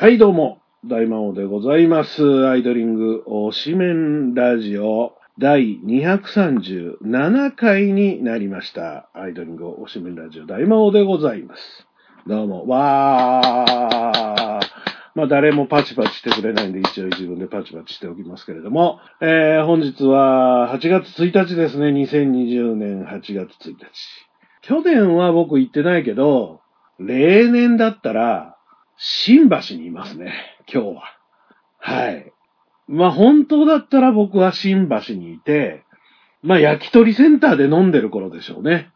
はい、どうも、大魔王でございます。アイドリング推しメンラジオ第237回になりました。アイドリング推しメンラジオ大魔王でございます。どうも、わー。まあ、誰もパチパチしてくれないんで、一応自分でパチパチしておきますけれども、えー、本日は8月1日ですね。2020年8月1日。去年は僕行ってないけど、例年だったら、新橋にいますね、今日は。はい。まあ本当だったら僕は新橋にいて、まあ焼き鳥センターで飲んでる頃でしょうね。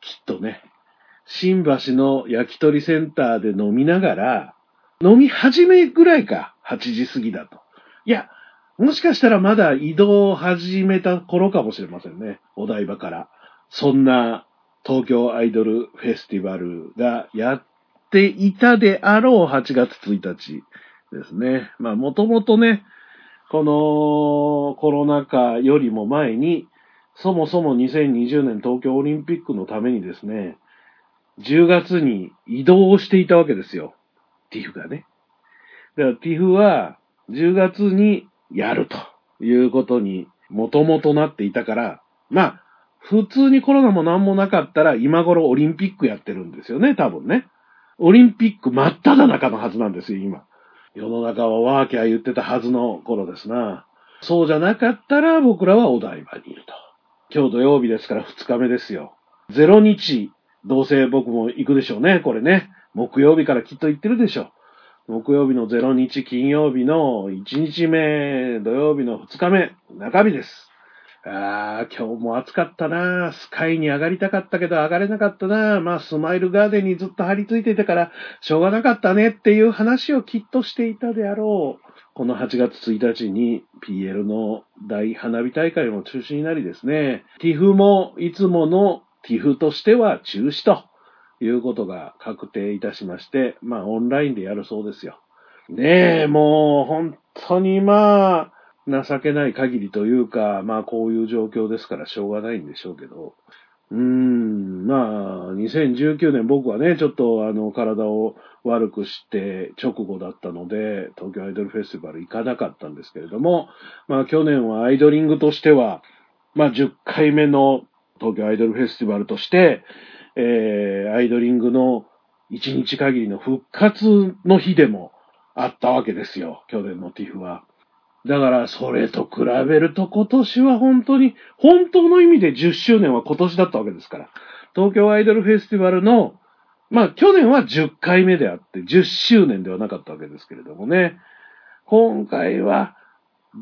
きっとね。新橋の焼き鳥センターで飲みながら、飲み始めぐらいか、8時過ぎだと。いや、もしかしたらまだ移動を始めた頃かもしれませんね。お台場から。そんな東京アイドルフェスティバルがやっていたであろう8月1日ですね。まあもともとね、このコロナ禍よりも前に、そもそも2020年東京オリンピックのためにですね、10月に移動していたわけですよ。ティフがね。だからティフは10月にやるということにもともとなっていたから、まあ、普通にコロナも何もなかったら今頃オリンピックやってるんですよね、多分ね。オリンピック真っ只中のはずなんですよ、今。世の中はワーキャー言ってたはずの頃ですな。そうじゃなかったら僕らはお台場にいると。今日土曜日ですから2日目ですよ。0日、どうせ僕も行くでしょうね、これね。木曜日からきっと行ってるでしょう。木曜日の0日、金曜日の1日目、土曜日の2日目、中日です。ああ、今日も暑かったな。スカイに上がりたかったけど上がれなかったな。まあ、スマイルガーデンにずっと張り付いていたから、しょうがなかったねっていう話をきっとしていたであろう。この8月1日に PL の大花火大会も中止になりですね。ティフもいつものティフとしては中止ということが確定いたしまして、まあ、オンラインでやるそうですよ。ねえ、もう本当にまあ、情けない限りというか、まあこういう状況ですからしょうがないんでしょうけど、うーん、まあ、2019年僕はね、ちょっとあの体を悪くして直後だったので、東京アイドルフェスティバル行かなかったんですけれども、まあ去年はアイドリングとしては、まあ10回目の東京アイドルフェスティバルとして、えー、アイドリングの1日限りの復活の日でもあったわけですよ、去年のティフは。だから、それと比べると今年は本当に、本当の意味で10周年は今年だったわけですから。東京アイドルフェスティバルの、まあ去年は10回目であって、10周年ではなかったわけですけれどもね。今回は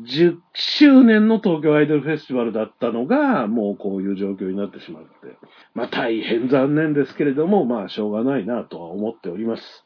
10周年の東京アイドルフェスティバルだったのが、もうこういう状況になってしまって。まあ大変残念ですけれども、まあしょうがないなとは思っております。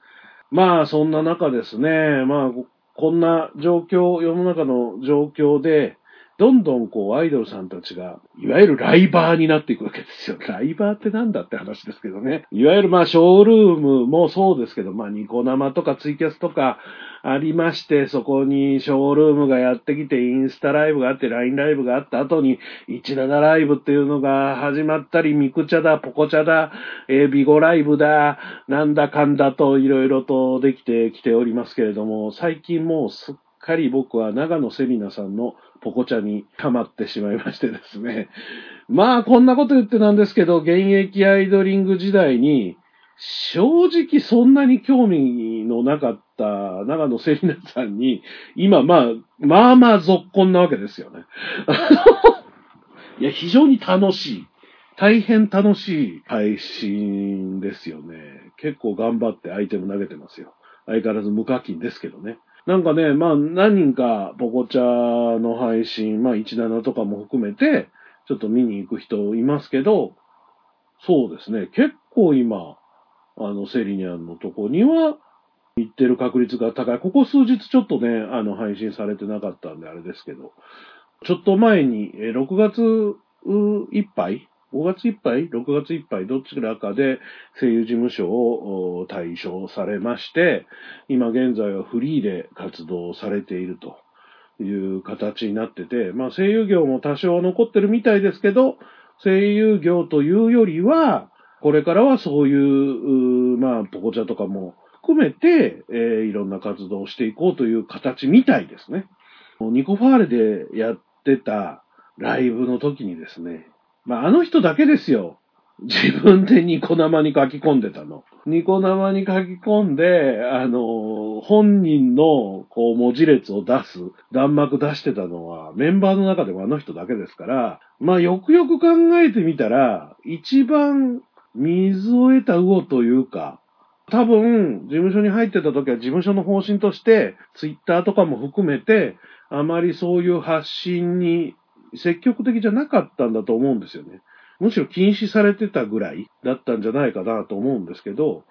まあそんな中ですね、まあこんな状況、世の中の状況で、どんどんこうアイドルさんたちが、いわゆるライバーになっていくわけですよ。ライバーってなんだって話ですけどね。いわゆるまあショールームもそうですけど、まあニコ生とかツイキャスとかありまして、そこにショールームがやってきて、インスタライブがあって、LINE ライブがあった後に、17ライブっていうのが始まったり、ミクチャだ、ポコチャだ、えービゴライブだ、なんだかんだといろいろとできてきておりますけれども、最近もうすっかり僕は長野セリナさんのポコチャにハマってしまいましてですね。まあ、こんなこと言ってなんですけど、現役アイドリング時代に、正直そんなに興味のなかった長野セリナさんに、今まあ、まあまあ続婚なわけですよね。いや、非常に楽しい。大変楽しい配信ですよね。結構頑張ってアイテム投げてますよ。相変わらず無課金ですけどね。なんかね、まあ何人かポコチャの配信、まあ17とかも含めて、ちょっと見に行く人いますけど、そうですね、結構今、あの、セリニャンのとこには、行ってる確率が高い。ここ数日ちょっとね、あの、配信されてなかったんであれですけど、ちょっと前に、6月いっぱい ?5 月いっぱい ?6 月いっぱいどちらかで声優事務所を対象されまして、今現在はフリーで活動されているという形になってて、まあ声優業も多少残ってるみたいですけど、声優業というよりは、これからはそういう、うまあ、ポコチャとかも含めて、えー、いろんな活動をしていこうという形みたいですね。ニコファーレでやってたライブの時にですね、まあ、あの人だけですよ。自分でニコ生に書き込んでたの。ニコ生に書き込んで、あの、本人の、こう、文字列を出す、弾幕出してたのは、メンバーの中でもあの人だけですから、まあ、よくよく考えてみたら、一番水を得た魚というか、多分、事務所に入ってた時は事務所の方針として、ツイッターとかも含めて、あまりそういう発信に積極的じゃなかったんだと思うんですよね。むしろ禁止されてたぐらいだったんじゃないかなと思うんですけど、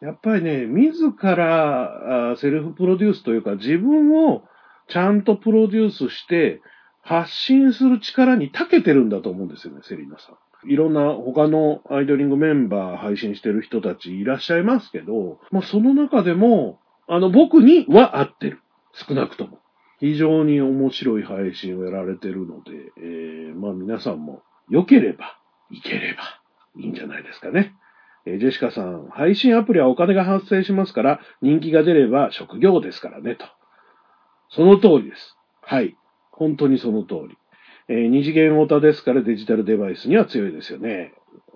やっぱりね、自らセルフプロデュースというか自分をちゃんとプロデュースして発信する力に長けてるんだと思うんですよね、セリーナさん。いろんな他のアイドリングメンバー配信してる人たちいらっしゃいますけど、まあ、その中でも、あの、僕には合ってる。少なくとも。非常に面白い配信をやられてるので、えー、まあ皆さんも良ければいければいいんじゃないですかね。えー、ジェシカさん、配信アプリはお金が発生しますから、人気が出れば職業ですからね、と。その通りです。はい。本当にその通り。えー、二次元オタですからデジタルデバイスには強いですよね。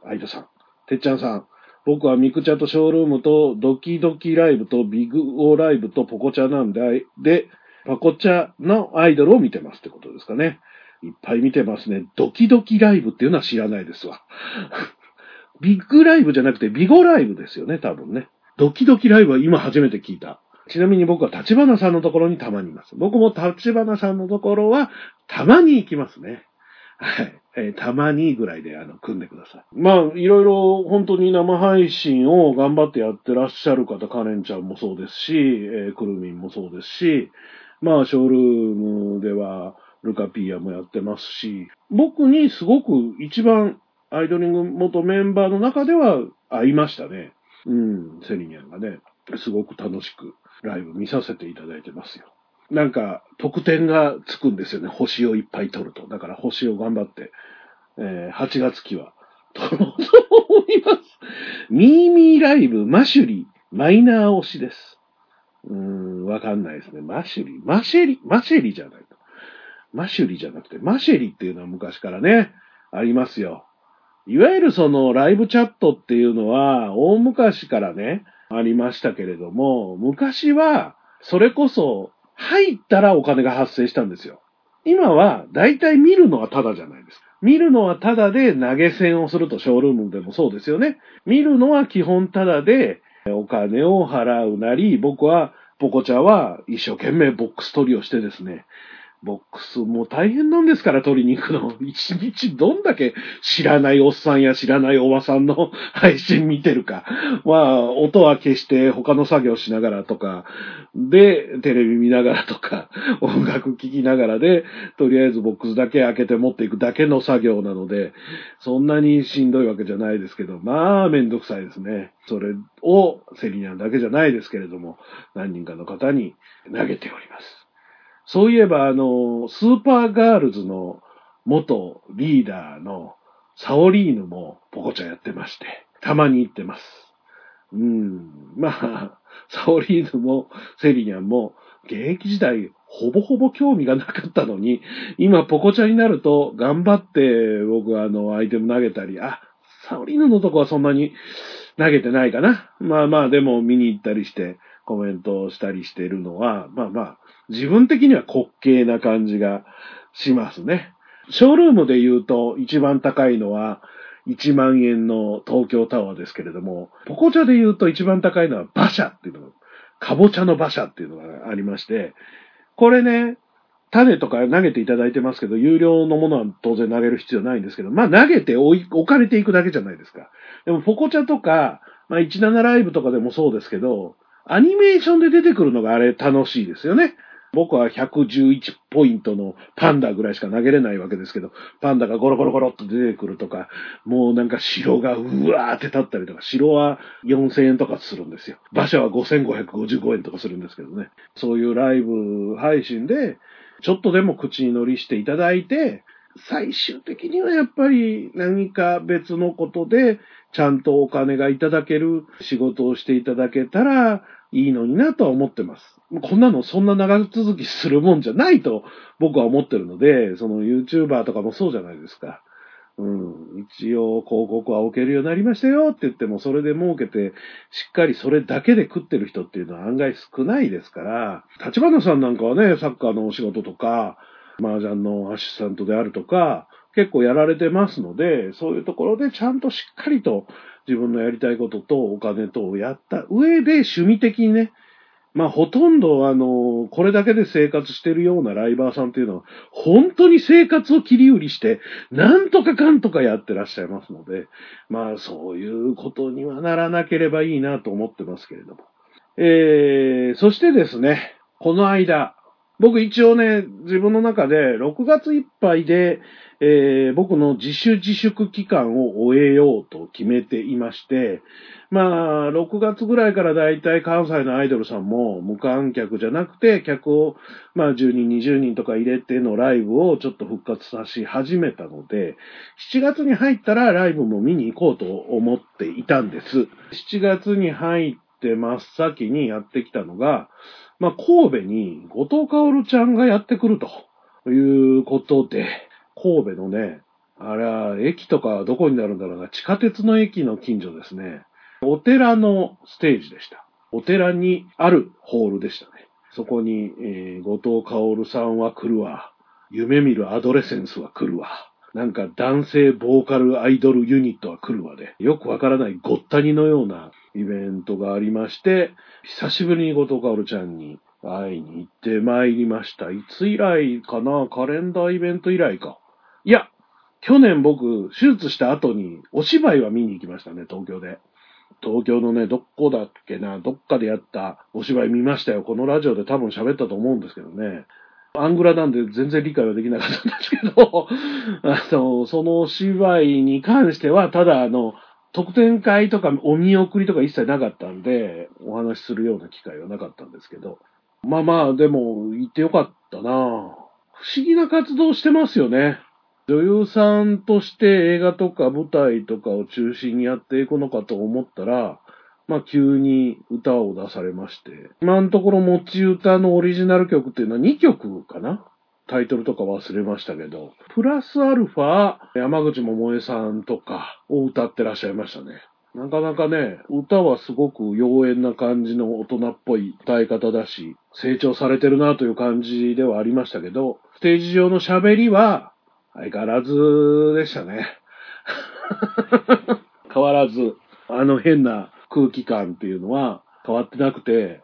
アイドさん。てっちゃんさん。僕はミクチャとショールームとドキドキライブとビグオーライブとポコチャなんで、で、パコチャのアイドルを見てますってことですかね。いっぱい見てますね。ドキドキライブっていうのは知らないですわ。ビッグライブじゃなくてビゴライブですよね、多分ね。ドキドキライブは今初めて聞いた。ちなみに僕は立花さんのところにたまにいます。僕も立花さんのところはたまに行きますね。はい。えー、たまにぐらいで、あの、組んでください。まあ、いろいろ本当に生配信を頑張ってやってらっしゃる方、カレンちゃんもそうですし、えー、クルミンもそうですし、まあ、ショールームでは、ルカピーヤもやってますし、僕にすごく一番アイドリング元メンバーの中では合いましたね。うん、セリニャンがね、すごく楽しくライブ見させていただいてますよ。なんか、得点がつくんですよね。星をいっぱい取ると。だから星を頑張って、えー、8月期は取ろうと思います。ミーミーライブ、マシュリ、マイナー推しです。うーん、わかんないですね。マシュリ、マシェリ、マシェリじゃないと。マシュリじゃなくて、マシェリっていうのは昔からね、ありますよ。いわゆるそのライブチャットっていうのは、大昔からね、ありましたけれども、昔は、それこそ、入ったらお金が発生したんですよ。今は、だいたい見るのはタダじゃないですか。見るのはタダで投げ銭をするとショールームでもそうですよね。見るのは基本タダでお金を払うなり、僕は、ポコチャは一生懸命ボックス取りをしてですね、ボックスもう大変なんですから取りに行くの。一日どんだけ知らないおっさんや知らないおばさんの配信見てるか。まあ、音は消して他の作業しながらとか、で、テレビ見ながらとか、音楽聴きながらで、とりあえずボックスだけ開けて持っていくだけの作業なので、そんなにしんどいわけじゃないですけど、まあ、めんどくさいですね。それをセリニャンだけじゃないですけれども、何人かの方に投げております。そういえば、あの、スーパーガールズの元リーダーのサオリーヌもポコちゃんやってまして、たまに行ってます。うん。まあ、サオリーヌもセリニャンも現役時代ほぼほぼ興味がなかったのに、今ポコちゃんになると頑張って僕はあのアイテム投げたり、あ、サオリーヌのとこはそんなに投げてないかな。まあまあでも見に行ったりしてコメントをしたりしてるのは、まあまあ自分的には滑稽な感じがしますね。ショールームで言うと一番高いのは1万円の東京タワーですけれども、ポコチャで言うと一番高いのは馬車っていうのが、かぼちゃの馬車っていうのがありまして、これね、種とか投げていただいてますけど、有料のものは当然投げる必要ないんですけど、まあ投げて置かれていくだけじゃないですか。でもポコチャとか、まあ17ライブとかでもそうですけど、アニメーションで出てくるのがあれ楽しいですよね。僕は111ポイントのパンダぐらいしか投げれないわけですけど、パンダがゴロゴロゴロっと出てくるとか、もうなんか城がうわーって立ったりとか、城は4000円とかするんですよ。馬車は5555円とかするんですけどね。そういうライブ配信で、ちょっとでも口に乗りしていただいて、最終的にはやっぱり何か別のことでちゃんとお金がいただける仕事をしていただけたらいいのになとは思ってます。こんなのそんな長続きするもんじゃないと僕は思ってるので、その YouTuber とかもそうじゃないですか。うん。一応広告は置けるようになりましたよって言っても、それで儲けて、しっかりそれだけで食ってる人っていうのは案外少ないですから、立花さんなんかはね、サッカーのお仕事とか、麻雀のアシスタントであるとか、結構やられてますので、そういうところでちゃんとしっかりと自分のやりたいこととお金とをやった上で趣味的にね、まあほとんどあの、これだけで生活してるようなライバーさんっていうのは、本当に生活を切り売りして、なんとかかんとかやってらっしゃいますので、まあそういうことにはならなければいいなと思ってますけれども。えー、そしてですね、この間、僕一応ね、自分の中で6月いっぱいで、えー、僕の自主自粛期間を終えようと決めていまして、まあ、6月ぐらいからだいたい関西のアイドルさんも無観客じゃなくて、客を、まあ、10人、20人とか入れてのライブをちょっと復活さし始めたので、7月に入ったらライブも見に行こうと思っていたんです。7月に入って真っ先にやってきたのが、まあ、神戸に後藤薫ちゃんがやってくるということで、神戸のね、あれは駅とかどこになるんだろうな、地下鉄の駅の近所ですね。お寺のステージでした。お寺にあるホールでしたね。そこに、えー、後藤薫さんは来るわ。夢見るアドレセンスは来るわ。なんか男性ボーカルアイドルユニットは来るわで、よくわからないごったにのようなイベントがありまして、久しぶりに後藤薫ちゃんに会いに行ってまいりました。いつ以来かな？カレンダーイベント以来か。いや、去年僕、手術した後にお芝居は見に行きましたね、東京で。東京のね、どこだっけな、どっかでやったお芝居見ましたよ。このラジオで多分喋ったと思うんですけどね。アングラなんで全然理解はできなかったんですけど、あの、そのお芝居に関しては、ただあの、特典会とかお見送りとか一切なかったんで、お話しするような機会はなかったんですけど。まあまあ、でも、行ってよかったな不思議な活動してますよね。女優さんとして映画とか舞台とかを中心にやっていくのかと思ったら、まあ急に歌を出されまして、今のところ持ち歌のオリジナル曲っていうのは2曲かなタイトルとか忘れましたけど、プラスアルファ、山口百恵さんとかを歌ってらっしゃいましたね。なかなかね、歌はすごく妖艶な感じの大人っぽい歌い方だし、成長されてるなという感じではありましたけど、ステージ上の喋りは相変わらずでしたね。変わらず、あの変な空気感っていうのは変わってなくて、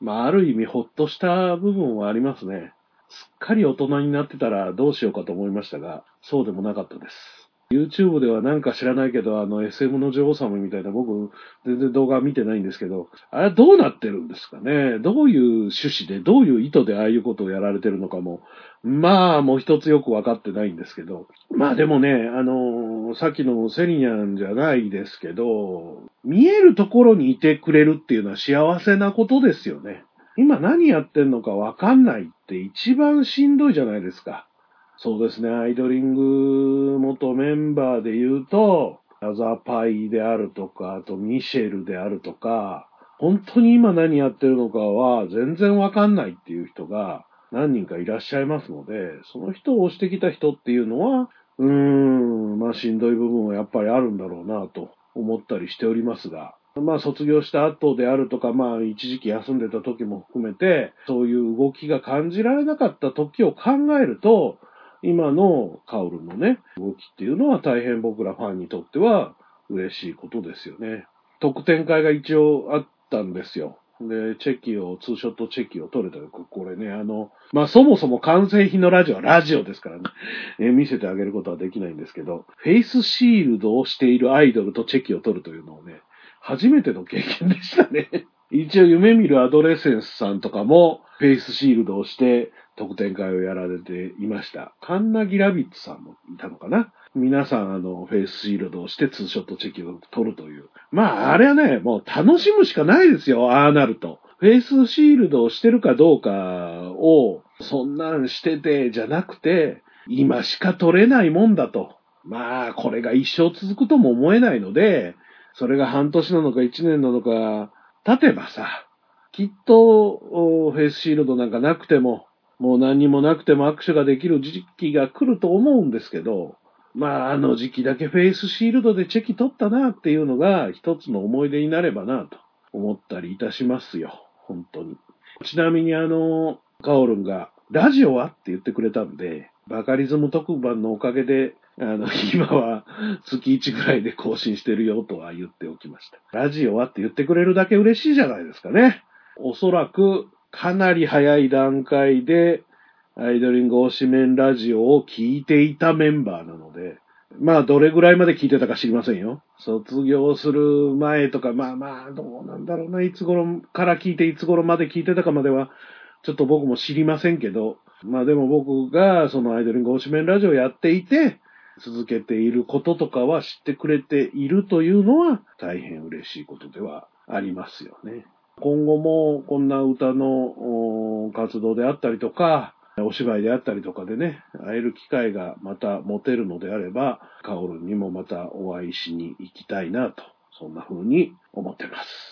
まあ、ある意味ほっとした部分はありますね。すっかり大人になってたらどうしようかと思いましたが、そうでもなかったです。YouTube ではなんか知らないけど、あの SM の女王様みたいな僕全然動画見てないんですけど、あれどうなってるんですかね？どういう趣旨で、どういう意図でああいうことをやられてるのかも、まあもう一つよくわかってないんですけど。まあでもね、あの、さっきのセリニャンじゃないですけど、見えるところにいてくれるっていうのは幸せなことですよね。今何やってんのかわかんないって一番しんどいじゃないですか。そうですね、アイドリング元メンバーで言うと、アザーパイであるとか、あとミシェルであるとか、本当に今何やってるのかは全然わかんないっていう人が何人かいらっしゃいますので、その人を押してきた人っていうのは、うーん、まあしんどい部分はやっぱりあるんだろうなと思ったりしておりますが、まあ卒業した後であるとか、まあ一時期休んでた時も含めて、そういう動きが感じられなかった時を考えると、今のカウルのね、動きっていうのは大変僕らファンにとっては嬉しいことですよね。特典会が一応あったんですよ。で、チェキを、ツーショットチェキを取れたよ。これね、あの、まあ、そもそも完成品のラジオはラジオですからね、え見せてあげることはできないんですけど、フェイスシールドをしているアイドルとチェキを取るというのをね、初めての経験でしたね。一応夢見るアドレセンスさんとかもフェイスシールドをして特典会をやられていました。カンナギラビッツさんもいたのかな皆さんあのフェイスシールドをしてツーショットチェキを取るという。まああれはね、もう楽しむしかないですよ、ああなると。フェイスシールドをしてるかどうかを、そんなんしててじゃなくて、今しか取れないもんだと。まあ、これが一生続くとも思えないので、それが半年なのか一年なのか、経てばさ、きっと、フェイスシールドなんかなくても、もう何にもなくても握手ができる時期が来ると思うんですけど、まあ、あの時期だけフェイスシールドでチェキ取ったなっていうのが一つの思い出になればなと思ったりいたしますよ。本当に。ちなみにあの、カオルンが、ラジオはって言ってくれたんで、バカリズム特番のおかげで、あの、今は月1ぐらいで更新してるよとは言っておきました。ラジオはって言ってくれるだけ嬉しいじゃないですかね。おそらく、かなり早い段階で、アイドリング推しメンラジオを聞いていたメンバーなので、まあ、どれぐらいまで聞いてたか知りませんよ。卒業する前とか、まあまあ、どうなんだろうな、いつ頃から聞いて、いつ頃まで聞いてたかまでは、ちょっと僕も知りませんけど、まあでも僕がそのアイドリング推しメンラジオをやっていて、続けていることとかは知ってくれているというのは大変嬉しいことではありますよね。今後もこんな歌の活動であったりとか、お芝居であったりとかでね、会える機会がまた持てるのであれば、カオルにもまたお会いしに行きたいなと、そんな風に思ってます。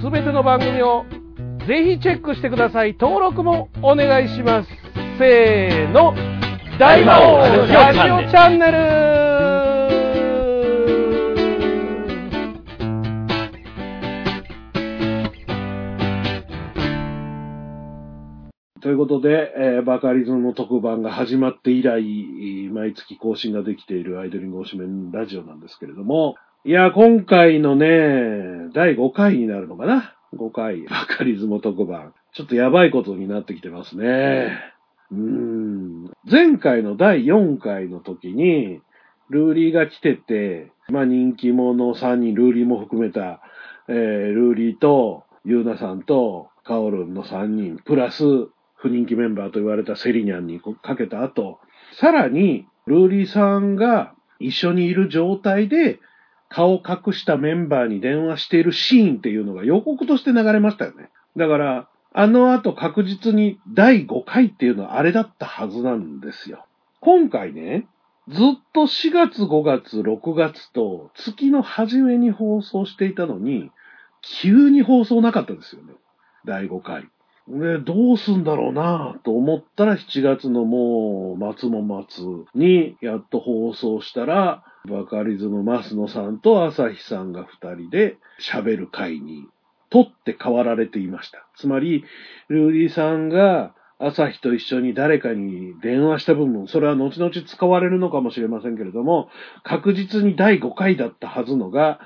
すべての番組をぜひチェックしてください。登録もお願いします。せーの、大魔王ラジオチャンネルということで、えー、バカリズムの特番が始まって以来、毎月更新ができているアイドリング推しメンラジオなんですけれども、いや、今回のね、第5回になるのかな ?5 回、バカリズム特番。ちょっとやばいことになってきてますね。うーん。前回の第4回の時に、ルーリーが来てて、まあ人気者3人、ルーリーも含めた、えー、ルーリーと、ユーナさんと、カオルンの3人、プラス、不人気メンバーと言われたセリニャンにかけた後、さらに、ルーリーさんが一緒にいる状態で、顔を隠したメンバーに電話しているシーンっていうのが予告として流れましたよね。だから、あの後確実に第5回っていうのはあれだったはずなんですよ。今回ね、ずっと4月、5月、6月と月の初めに放送していたのに、急に放送なかったですよね。第5回。ね、どうすんだろうなと思ったら7月のもう末も末にやっと放送したら、バカリズムマスノさんと朝日さんが2人で喋る会に取って変わられていました。つまり、ルーリーさんが朝日と一緒に誰かに電話した部分、それは後々使われるのかもしれませんけれども、確実に第5回だったはずのが、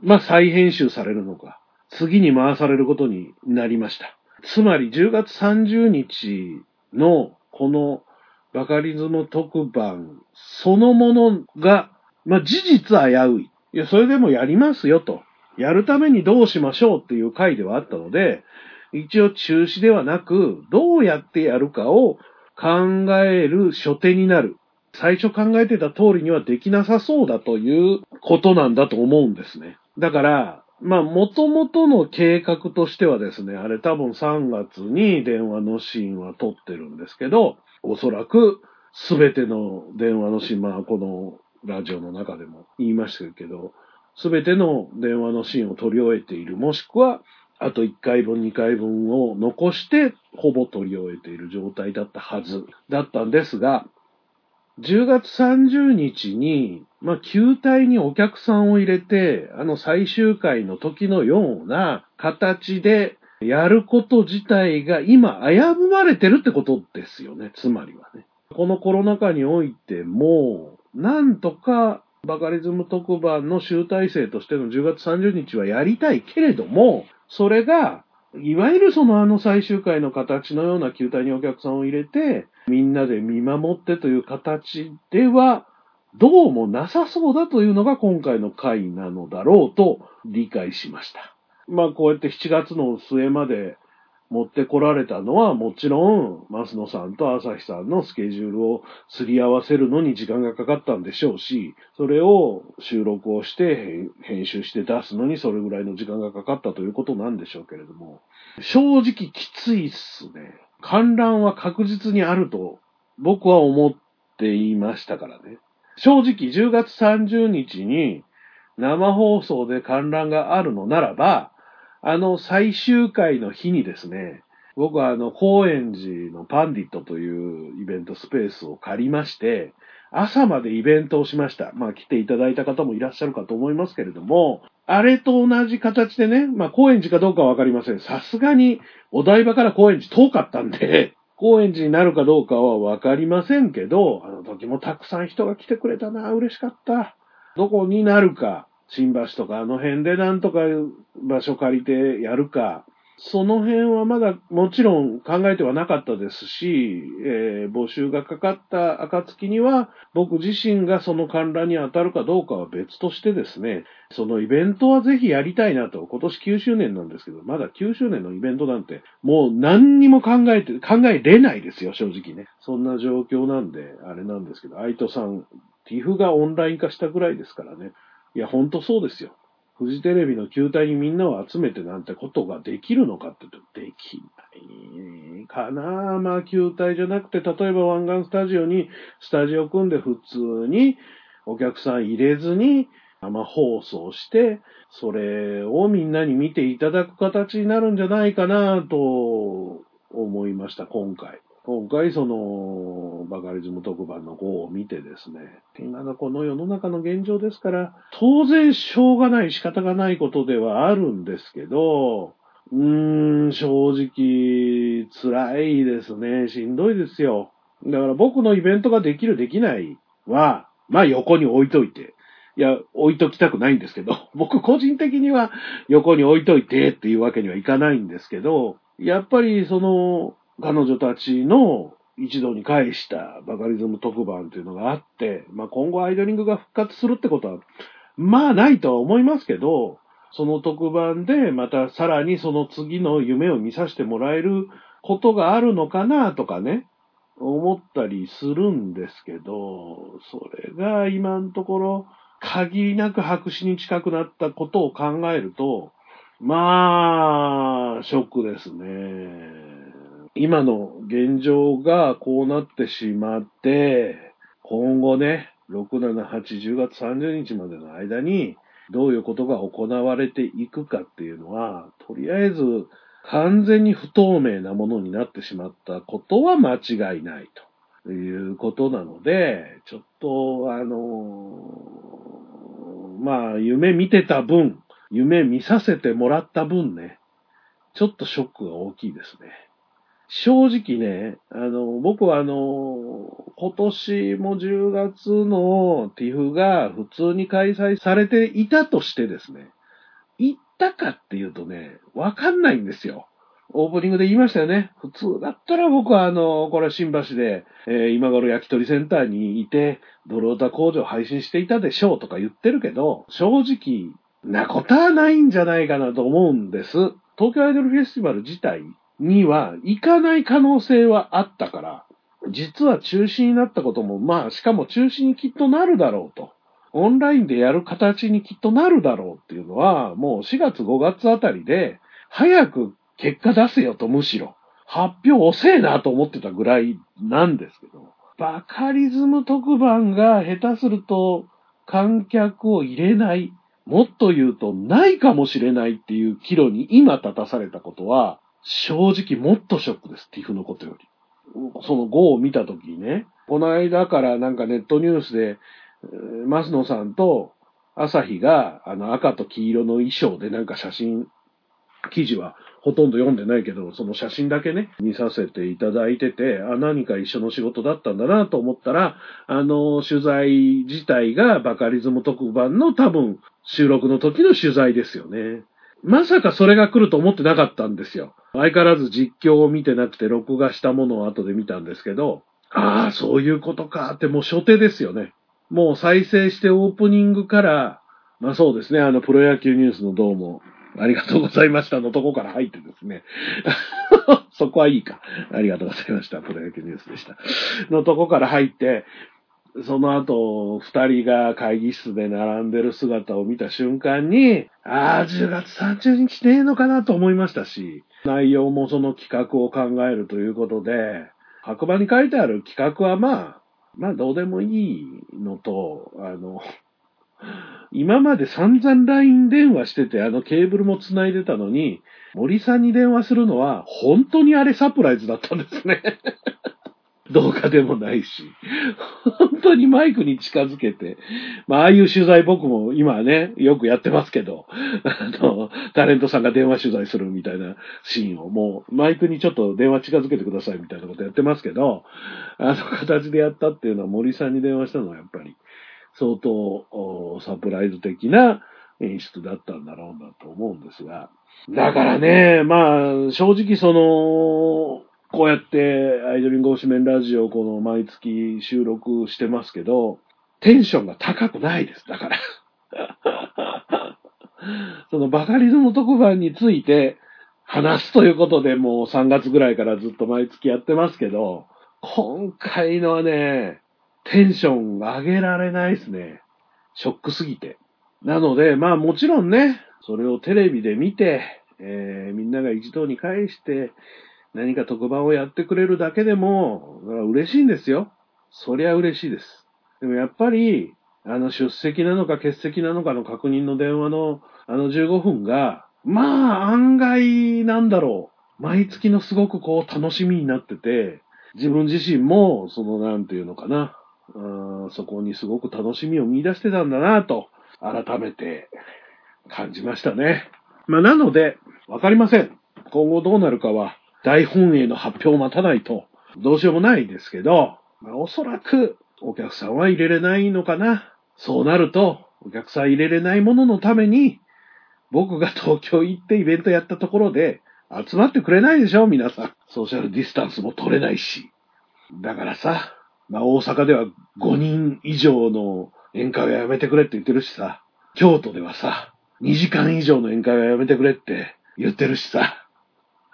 まあ再編集されるのか、次に回されることになりました。つまり10月30日のこのバカリズム特番そのものが、まあ事実危うい。いや、それでもやりますよと。やるためにどうしましょうっていう回ではあったので、一応中止ではなく、どうやってやるかを考える書店になる。最初考えてた通りにはできなさそうだということなんだと思うんですね。だから、まあ、元々の計画としてはですね、あれ多分3月に電話のシーンは撮ってるんですけど、おそらく全ての電話のシーン、まあ、このラジオの中でも言いましたけど、すべての電話のシーンを取り終えている、もしくは、あと1回分、2回分を残して、ほぼ取り終えている状態だったはずだったんですが、10月30日に、まあ、球体にお客さんを入れて、あの最終回の時のような形でやること自体が今危ぶまれてるってことですよね、つまりはね。このコロナ禍においても、なんとかバカリズム特番の集大成としての10月30日はやりたいけれども、それがいわゆるそのあの最終回の形のような球体にお客さんを入れて、みんなで見守ってという形では、どうもなさそうだというのが今回の回なのだろうと理解しました。まあこうやって7月の末まで持ってこられたのはもちろん、増野さんと朝日さんのスケジュールをすり合わせるのに時間がかかったんでしょうし、それを収録をして編編集して出すのにそれぐらいの時間がかかったということなんでしょうけれども、正直きついっすね。観覧は確実にあると僕は思っていましたからね。正直10月30日に生放送で観覧があるのならば、あの最終回の日にですね、僕はあの、高円寺のパンディットというイベントスペースを借りまして、朝までイベントをしました。まあ来ていただいた方もいらっしゃるかと思いますけれども、あれと同じ形でね、まあ高円寺かどうかはわかりません。さすがにお台場から高円寺遠かったんで、高円寺になるかどうかはわかりませんけど、あの時もたくさん人が来てくれたな、嬉しかった。どこになるか、新橋とかあの辺でなんとか場所借りてやるか、その辺はまだもちろん考えてはなかったですし、えー募集がかかった暁には、僕自身がその観覧に当たるかどうかは別としてですね、そのイベントはぜひやりたいなと、今年9周年なんですけど、まだ9周年のイベントなんて、もう何にも考えて、考えれないですよ、正直ね。そんな状況なんで、あれなんですけど、アイトさん、ティフがオンライン化したぐらいですからね。いや、ほんとそうですよ。フジテレビの球体にみんなを集めてなんてことができるのかって言うと、できないかな。まあ、球体じゃなくて、例えば湾岸スタジオにスタジオ組んで普通にお客さん入れずに生放送して、それをみんなに見ていただく形になるんじゃないかなと思いました、今回。今回、その、バカリズム特番の号を見てですね、今のこの世の中の現状ですから、当然しょうがない、仕方がないことではあるんですけど、うーん、正直、辛いですね。しんどいですよ。だから僕のイベントができる、できないは、まあ横に置いといて。いや、置いときたくないんですけど、僕個人的には横に置いといてっていうわけにはいかないんですけど、やっぱりその、彼女たちの一度に返したバカリズム特番っていうのがあって、まあ今後アイドリングが復活するってことは、まあないとは思いますけど、その特番でまたさらにその次の夢を見させてもらえることがあるのかなとかね、思ったりするんですけど、それが今のところ限りなく白紙に近くなったことを考えると、まあ、ショックですね。今の現状がこうなってしまって、今後ね、6、7、8、10月30日までの間に、どういうことが行われていくかっていうのは、とりあえず完全に不透明なものになってしまったことは間違いないということなので、ちょっと、あの、まあ、夢見てた分、夢見させてもらった分ね、ちょっとショックが大きいですね。正直ね、あの、僕はあの、今年も10月の TIFF が普通に開催されていたとしてですね、行ったかっていうとね、わかんないんですよ。オープニングで言いましたよね。普通だったら僕はあの、これ新橋で、えー今頃焼き鳥センターにいて、ドロータ工場配信していたでしょうとか言ってるけど、正直、なことはないんじゃないかなと思うんです。東京アイドルフェスティバル自体には行かない可能性はあったから、実は中止になったことも、まあ、しかも中止にきっとなるだろうと。オンラインでやる形にきっとなるだろうっていうのは、もう4月5月あたりで、早く結果出せよとむしろ、発表遅えなと思ってたぐらいなんですけど、バカリズム特番が下手すると観客を入れない、もっと言うとないかもしれないっていう岐路に今立たされたことは、正直もっとショックです、ティフのことより。その5を見たときにね、この間からなんかネットニュースで、えー増野さんと朝日があの赤と黄色の衣装でなんか写真、記事はほとんど読んでないけど、その写真だけね、見させていただいてて、あ、何か一緒の仕事だったんだなと思ったら、あの、取材自体がバカリズム特番の多分収録の時の取材ですよね。まさかそれが来ると思ってなかったんですよ。相変わらず実況を見てなくて録画したものを後で見たんですけど、ああ、そういうことかってもう初手ですよね。もう再生してオープニングから、まあそうですね、あのプロ野球ニュースのどうもありがとうございましたのとこから入ってですね。そこはいいか。ありがとうございました。プロ野球ニュースでした。のとこから入って、その後、二人が会議室で並んでる姿を見た瞬間に、ああ、10月30日ねえのかなと思いましたし、内容もその企画を考えるということで、白馬に書いてある企画はまあ、まあどうでもいいのと、あの、今まで散々 LINE 電話してて、あのケーブルも繋いでたのに、森さんに電話するのは、本当にあれサプライズだったんですね。動画でもないし。本当にマイクに近づけて。まあ、ああいう取材僕も今ね、よくやってますけど、あの、タレントさんが電話取材するみたいなシーンをもう、マイクにちょっと電話近づけてくださいみたいなことやってますけど、あの形でやったっていうのは森さんに電話したのはやっぱり、相当サプライズ的な演出だったんだろうなと思うんですが。だからね、まあ、正直その、こうやってアイドリング推しメンラジオこの毎月収録してますけど、テンションが高くないです。だから。そのバカリズム特番について話すということでもう3月ぐらいからずっと毎月やってますけど、今回のはね、テンション上げられないですね。ショックすぎて。なので、まあもちろんね、それをテレビで見て、えーみんなが一堂に会して、何か特番をやってくれるだけでも、嬉しいんですよ。そりゃ嬉しいです。でもやっぱり、あの出席なのか欠席なのかの確認の電話のあの15分が、まあ案外なんだろう。毎月のすごくこう楽しみになってて、自分自身も、そのなんていうのかな、そこにすごく楽しみを見出してたんだなと、改めて感じましたね。まあなので、わかりません。今後どうなるかは、大本営の発表を待たないと、どうしようもないですけど、まあおそらく、お客さんは入れれないのかな。そうなると、お客さん入れれないもののために、僕が 東京行ってイベントやったところで、集まってくれないでしょ皆さん。ソーシャルディスタンスも取れないし。だからさ、まあ大阪では5人以上の宴会はやめてくれって言ってるしさ、京都ではさ、2時間以上の宴会はやめてくれって言ってるしさ、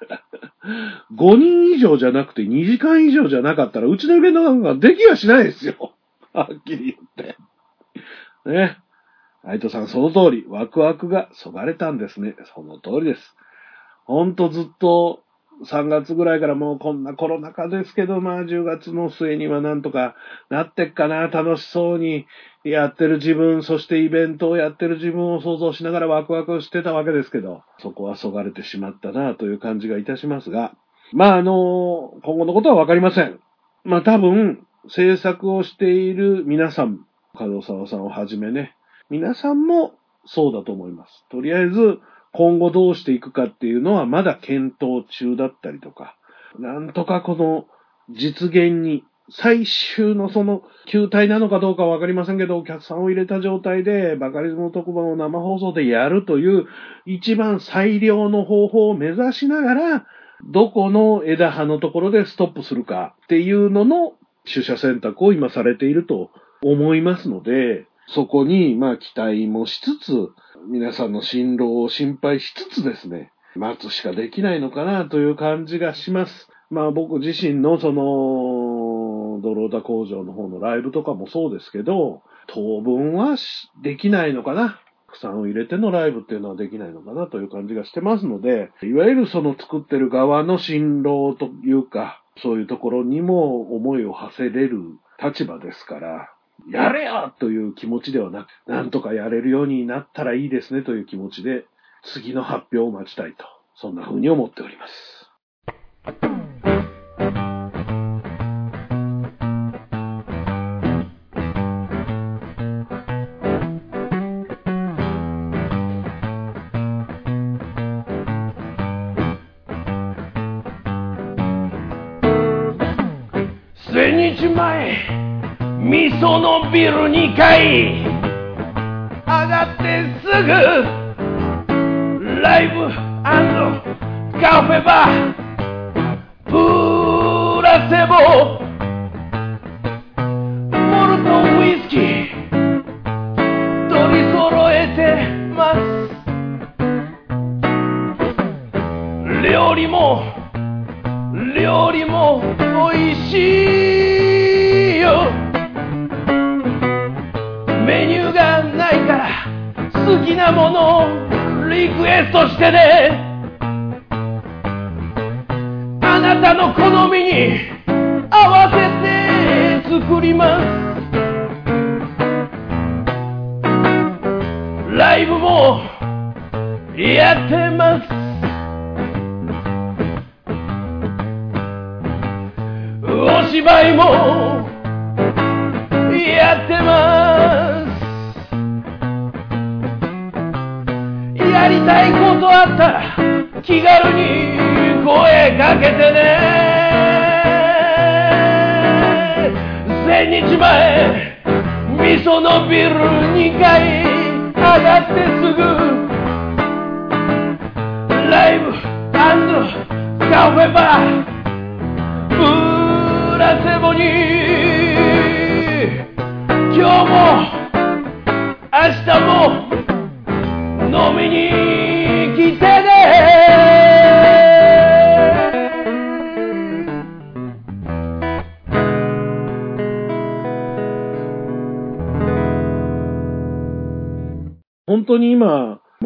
5人以上じゃなくて2時間以上じゃなかったらうちのイベントなんかできやしないですよ。はっきり言って。ね。愛斗さん、その通り、ワクワクがそがれたんですね。その通りです。ほんとずっと3月ぐらいからもうこんなコロナ禍ですけど、まあ10月の末にはなんとかなってっかな、楽しそうにやってる自分、そしてイベントをやってる自分を想像しながらワクワクしてたわけですけど、そこはそがれてしまったなという感じがいたしますが、まああの、今後のことはわかりません。まあ多分、制作をしている皆さん、門沢さんをはじめね、皆さんもそうだと思います。とりあえず、今後どうしていくかっていうのはまだ検討中だったりとか、なんとかこの実現に、最終のその球体なのかどうかわかりませんけど、お客さんを入れた状態でバカリズム特番を生放送でやるという一番最良の方法を目指しながら、どこの枝葉のところでストップするかっていうのの取捨選択を今されていると思いますので、そこにまあ期待もしつつ、皆さんの進路を心配しつつですね、待つしかできないのかなという感じがします。まあ僕自身のその、ドロータ工場の方のライブとかもそうですけど、当分はできないのかな。たくさんを入れてのライブっていうのはできないのかなという感じがしてますので、いわゆるその作ってる側の進路というか、そういうところにも思いを馳せれる立場ですから、やれよという気持ちではなく、なんとかやれるようになったらいいですねという気持ちで、次の発表を待ちたいと、そんな風に思っております。味噌のビル2階。上がってすぐライブカフェバー。プラセボ。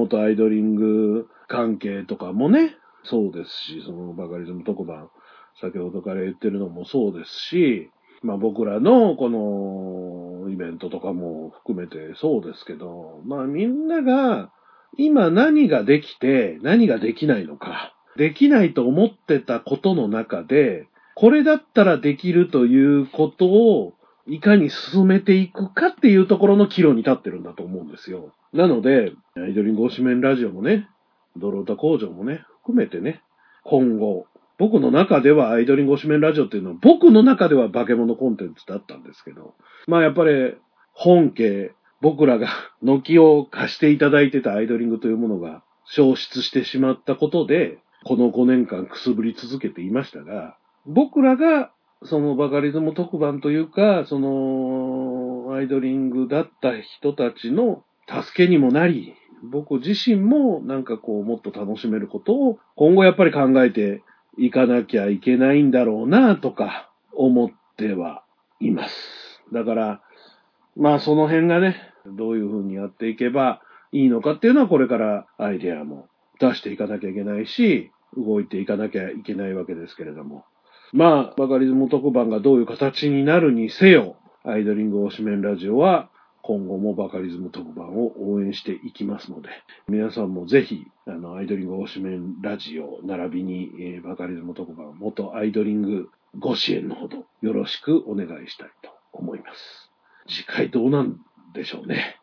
元アイドリング関係とかもね、そうですし、そのバカリズム特番、先ほどから言ってるのもそうですし、まあ僕らのこのイベントとかも含めてそうですけど、まあみんなが今何ができて何ができないのか、できないと思ってたことの中で、これだったらできるということをいかに進めていくかっていうところの岐路に立ってるんだと思うんですよ。なので、アイドリング推しメンラジオもね、ドロータ工場もね、含めてね、今後、僕の中ではアイドリング推しメンラジオっていうのは僕の中では化け物コンテンツだったんですけど、まあやっぱり本家、僕らが 軒を貸していただいてたアイドリングというものが消失してしまったことで、この5年間くすぶり続けていましたが、僕らがそのバカリズム特番というか、そのアイドリングだった人たちの助けにもなり、僕自身もなんかこうもっと楽しめることを今後やっぱり考えていかなきゃいけないんだろうなとか思ってはいます。だから、まあその辺がね、どういう風にやっていけばいいのかっていうのはこれからアイデアも出していかなきゃいけないし、動いていかなきゃいけないわけですけれども。まあ、バカリズム特番がどういう形になるにせよ、アイドリング推しメンラジオは今後もバカリズム特番を応援していきますので、皆さんもぜひ、あの、アイドリング推しメンラジオ、並びに、えーバカリズム特番、元アイドリングご支援のほど、よろしくお願いしたいと思います。次回どうなんでしょうね。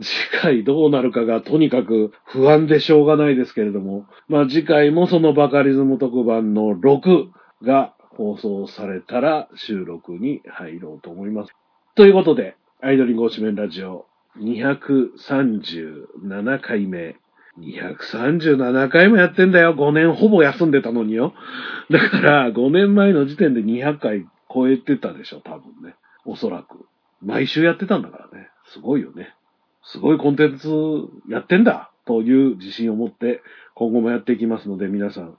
次回どうなるかがとにかく不安でしょうがないですけれども、まあ次回もそのバカリズム特番の6が放送されたら収録に入ろうと思います。ということで、アイドリング推しメンラジオ237回目。237回もやってんだよ。5年ほぼ休んでたのによ。だから5年前の時点で200回超えてたでしょ、多分ね。おそらく。毎週やってたんだからね。すごいよね。すごいコンテンツやってんだという自信を持って今後もやっていきますので皆さん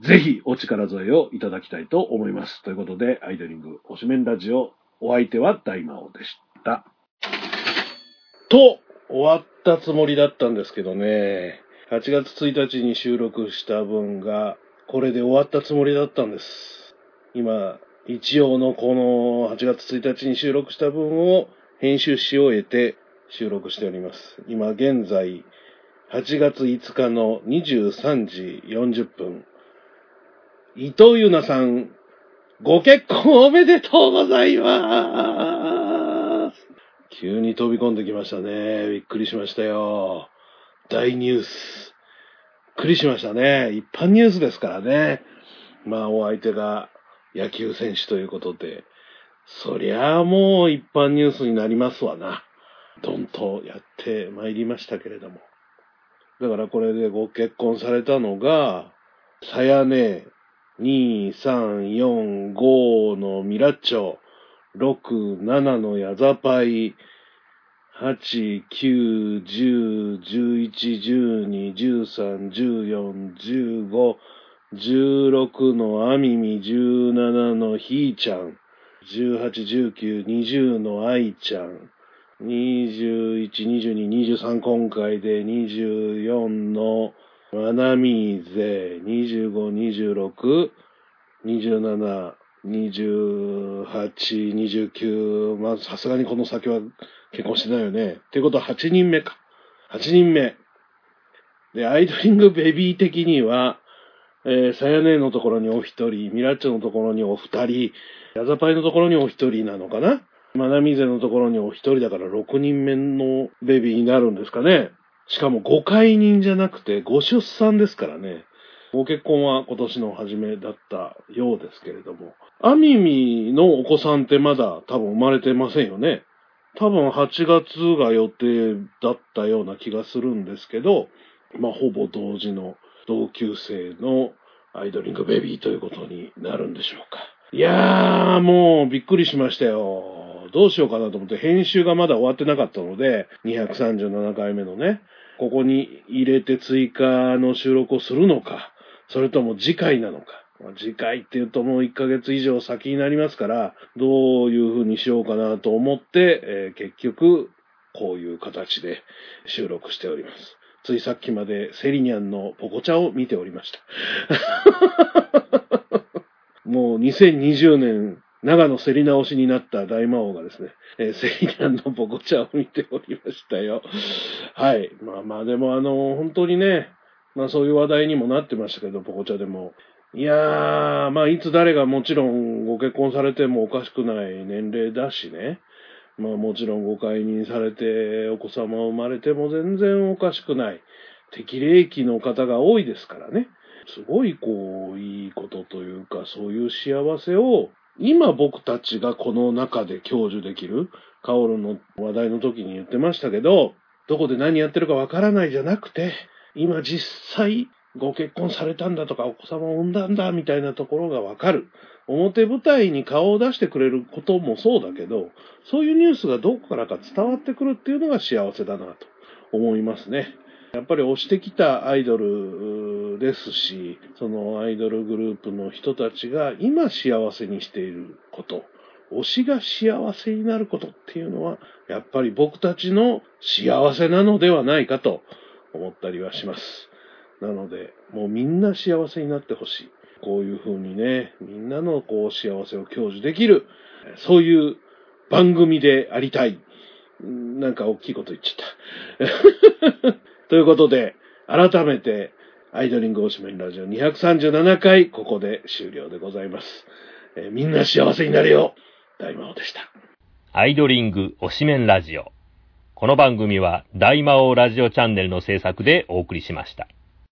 ぜひお力添えをいただきたいと思います。ということで、アイドリング推しメンラジオ、お相手は大魔王でした。と、終わったつもりだったんですけどね、8月1日に収録した分が、これで終わったつもりだったんです。今、一応のこの8月1日に収録した分を編集し終えて収録しております。今現在、8月5日の23時40分。伊藤優奈さん、ご結婚おめでとうございます。急に飛び込んできましたね。びっくりしましたよ。大ニュース。びっくりしましたね。一般ニュースですからね。まあ、お相手が野球選手ということで、そりゃあもう一般ニュースになりますわな。どんとやってまいりましたけれども。だからこれでご結婚されたのが、さやね、2、3、4、5のミラッチョ、6、7のヤザパイ、8、9、10、11、12、13、14、15、16のアミミ、17のヒーちゃん、18、19、20のアイちゃん、21、22、23今回で24のマナミーゼ、25、26、27、28、29、まあさすがにこの先は結婚してないよね。っていうことは8人目か。8人目。で、アイドリングベビー的には、えー、さやねのところにお一人、ミラッチョのところにお二人、ヤザパイのところにお一人なのかなマナミゼのところにお一人だから6人目のベビーになるんですかね。しかも5回人じゃなくて5出産ですからね。ご結婚は今年の初めだったようですけれども。アミミのお子さんってまだ多分生まれてませんよね。多分8月が予定だったような気がするんですけど、まあほぼ同時の同級生のアイドリングベビーということになるんでしょうか。いやー、もうびっくりしましたよ。どうしようかなと思って編集がまだ終わってなかったので、237回目のね、ここに入れて追加の収録をするのか、それとも次回なのか。次回って言うともう1ヶ月以上先になりますから、どういう風にしようかなと思って、えー結局、こういう形で収録しております。ついさっきまでセリニャンのポコチャを見ておりました。もう2020年、長野競り直しになった大魔王がですね、えーセリニャンのポコチャを見ておりましたよ。はい。まあまあでもあの、本当にね、まあそういう話題にもなってましたけど、ポコチャでも。いやー、まあいつ誰がもちろんご結婚されてもおかしくない年齢だしね。まあもちろんご解任されてお子様生まれても全然おかしくない。適齢期の方が多いですからね。すごいこう、いいことというか、そういう幸せを、今僕たちがこの中で享受できる、カオルの話題の時に言ってましたけど、どこで何やってるかわからないじゃなくて、今実際ご結婚されたんだとかお子様を産んだんだみたいなところがわかる。表舞台に顔を出してくれることもそうだけど、そういうニュースがどこからか伝わってくるっていうのが幸せだなと思いますね。やっぱり推してきたアイドルですし、そのアイドルグループの人たちが今幸せにしていること、推しが幸せになることっていうのは、やっぱり僕たちの幸せなのではないかと思ったりはします。なので、もうみんな幸せになってほしい。こういう風にね、みんなのこう幸せを享受できる、そういう番組でありたい。なんか大きいこと言っちゃった。ということで、改めて、アイドリングおしメンラジオ237回、ここで終了でございます。えーみんな幸せになれよ。大魔王でした。アイドリング推しメンラジオ。この番組は大魔王ラジオチャンネルの制作でお送りしました。